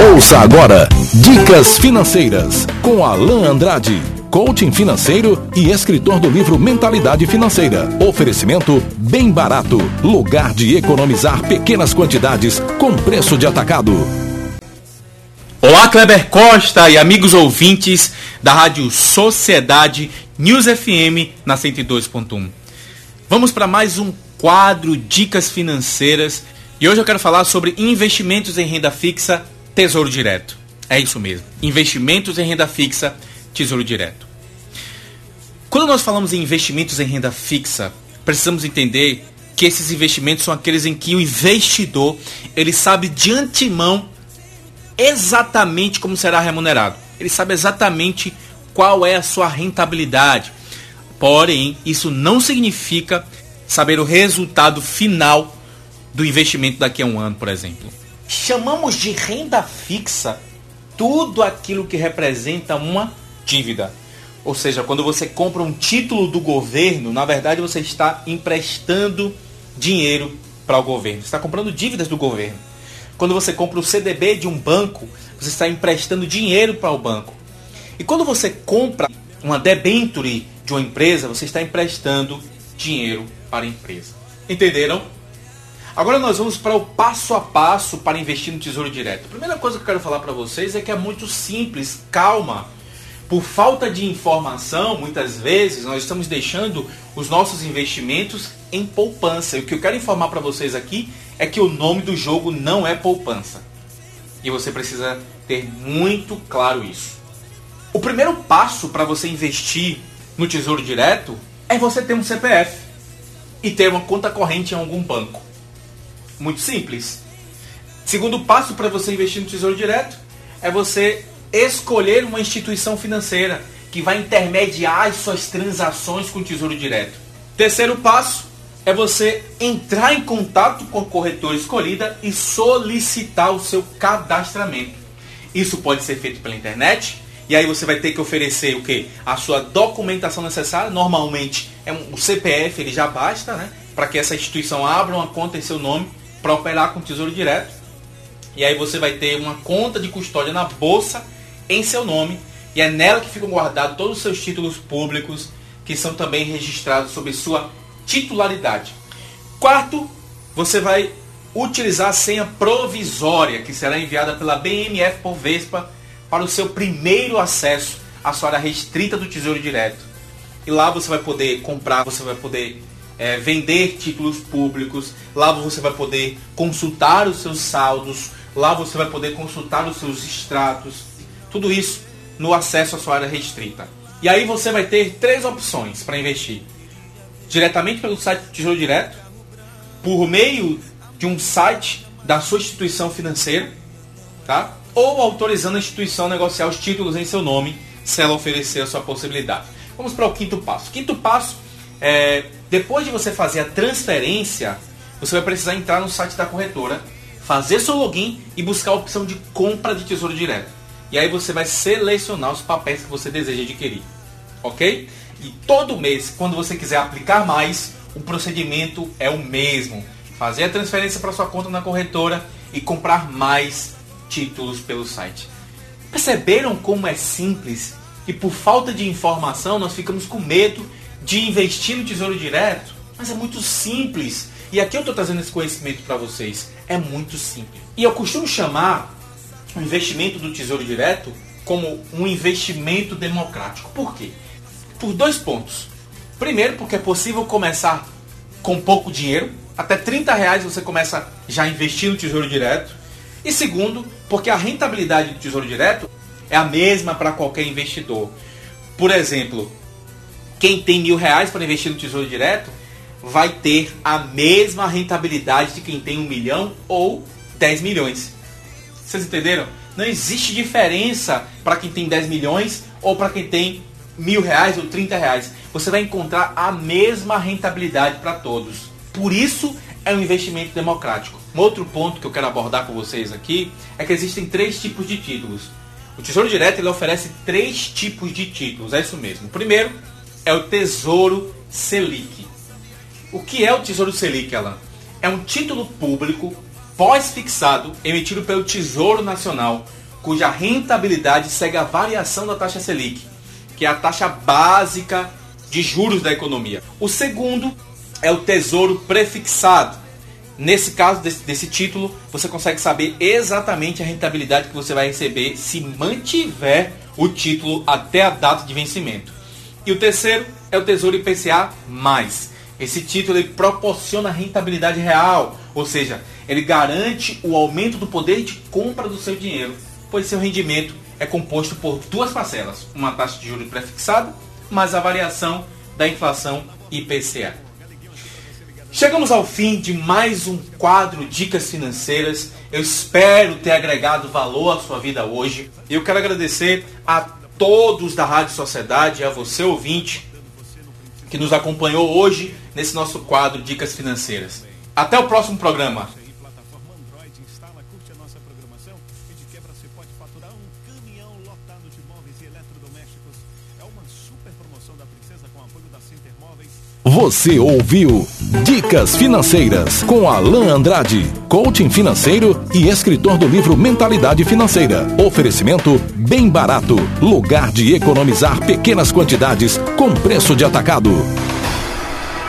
Ouça agora Dicas Financeiras com Alain Andrade, coaching financeiro e escritor do livro Mentalidade Financeira. Oferecimento bem barato, lugar de economizar pequenas quantidades com preço de atacado. Olá, Kleber Costa e amigos ouvintes da Rádio Sociedade News FM na 102.1. Vamos para mais um quadro Dicas Financeiras e hoje eu quero falar sobre investimentos em renda fixa Tesouro Direto. É isso mesmo. Investimentos em renda fixa, Tesouro Direto. Quando nós falamos em investimentos em renda fixa, precisamos entender que esses investimentos são aqueles em que o investidor ele sabe de antemão exatamente como será remunerado. Ele sabe exatamente qual é a sua rentabilidade. Porém, isso não significa saber o resultado final do investimento daqui a um ano, por exemplo. Chamamos de renda fixa tudo aquilo que representa uma dívida. Ou seja, quando você compra um título do governo, na verdade você está emprestando dinheiro para o governo. Você está comprando dívidas do governo. Quando você compra o CDB de um banco, você está emprestando dinheiro para o banco. E quando você compra uma debenture de uma empresa, você está emprestando dinheiro para a empresa. Entenderam? Agora nós vamos para o passo a passo para investir no Tesouro Direto. A primeira coisa que eu quero falar para vocês é que é muito simples, calma. Por falta de informação, muitas vezes nós estamos deixando os nossos investimentos em poupança. E o que eu quero informar para vocês aqui é que o nome do jogo não é poupança. E você precisa ter muito claro isso. O primeiro passo para você investir no Tesouro Direto é você ter um CPF e ter uma conta corrente em algum banco. Muito simples. Segundo passo para você investir no Tesouro Direto é você escolher uma instituição financeira que vai intermediar as suas transações com o Tesouro Direto. Terceiro passo é você entrar em contato com a corretora escolhida e solicitar o seu cadastramento. Isso pode ser feito pela internet, e aí você vai ter que oferecer o que? A sua documentação necessária. Normalmente é um, o CPF, ele já basta, né? Para que essa instituição abra uma conta em seu nome para operar com Tesouro Direto. E aí você vai ter uma conta de custódia na bolsa em seu nome e é nela que ficam guardados todos os seus títulos públicos que são também registrados sob sua titularidade. Quarto, você vai utilizar a senha provisória que será enviada pela BMF por Vespa para o seu primeiro acesso à sua área restrita do Tesouro Direto. E lá você vai poder comprar, você vai poder é, vender títulos públicos, lá você vai poder consultar os seus saldos, lá você vai poder consultar os seus extratos, tudo isso no acesso à sua área restrita. E aí você vai ter três opções para investir: diretamente pelo site do Tesouro Direto, por meio de um site da sua instituição financeira, tá? Ou autorizando a instituição a negociar os títulos em seu nome, se ela oferecer a sua possibilidade. Vamos para o quinto passo. Quinto passo é depois de você fazer a transferência, você vai precisar entrar no site da corretora, fazer seu login e buscar a opção de compra de tesouro direto. E aí você vai selecionar os papéis que você deseja adquirir. Ok? E todo mês, quando você quiser aplicar mais, o procedimento é o mesmo. Fazer a transferência para sua conta na corretora e comprar mais títulos pelo site. Perceberam como é simples? E por falta de informação nós ficamos com medo de investir no Tesouro Direto, mas é muito simples. E aqui eu estou trazendo esse conhecimento para vocês. É muito simples. E eu costumo chamar o investimento do Tesouro Direto como um investimento democrático. Por quê? Por dois pontos. Primeiro, porque é possível começar com pouco dinheiro. Até 30 reais você começa já a investir no Tesouro Direto. E segundo, porque a rentabilidade do Tesouro Direto é a mesma para qualquer investidor. Por exemplo, quem tem mil reais para investir no Tesouro Direto vai ter a mesma rentabilidade de quem tem um milhão ou 10 milhões. Vocês entenderam? Não existe diferença para quem tem 10 milhões ou para quem tem mil reais ou 30 reais. Você vai encontrar a mesma rentabilidade para todos. Por isso é um investimento democrático. Um outro ponto que eu quero abordar com vocês aqui é que existem três tipos de títulos. O Tesouro Direto ele oferece três tipos de títulos, é isso mesmo. O primeiro é o Tesouro Selic. O que é o Tesouro Selic, Alan? É um título público pós-fixado emitido pelo Tesouro Nacional, cuja rentabilidade segue a variação da taxa Selic, que é a taxa básica de juros da economia. O segundo é o Tesouro Prefixado. Nesse caso desse, desse, título, você consegue saber exatamente a rentabilidade que você vai receber se mantiver o título até a data de vencimento. E o terceiro é o Tesouro IPCA+. Esse título ele proporciona rentabilidade real, ou seja, ele garante o aumento do poder de compra do seu dinheiro, pois seu rendimento é composto por duas parcelas, uma taxa de juros prefixada mais a variação da inflação IPCA. Chegamos ao fim de mais um quadro Dicas Financeiras. Eu espero ter agregado valor à sua vida hoje. Eu quero agradecer a todos da Rádio Sociedade, a você ouvinte que nos acompanhou hoje nesse nosso quadro Dicas Financeiras. Até o próximo programa. Você ouviu Dicas Financeiras com Alain Andrade, coaching financeiro e escritor do livro Mentalidade Financeira. Oferecimento bem barato, lugar de economizar pequenas quantidades com preço de atacado.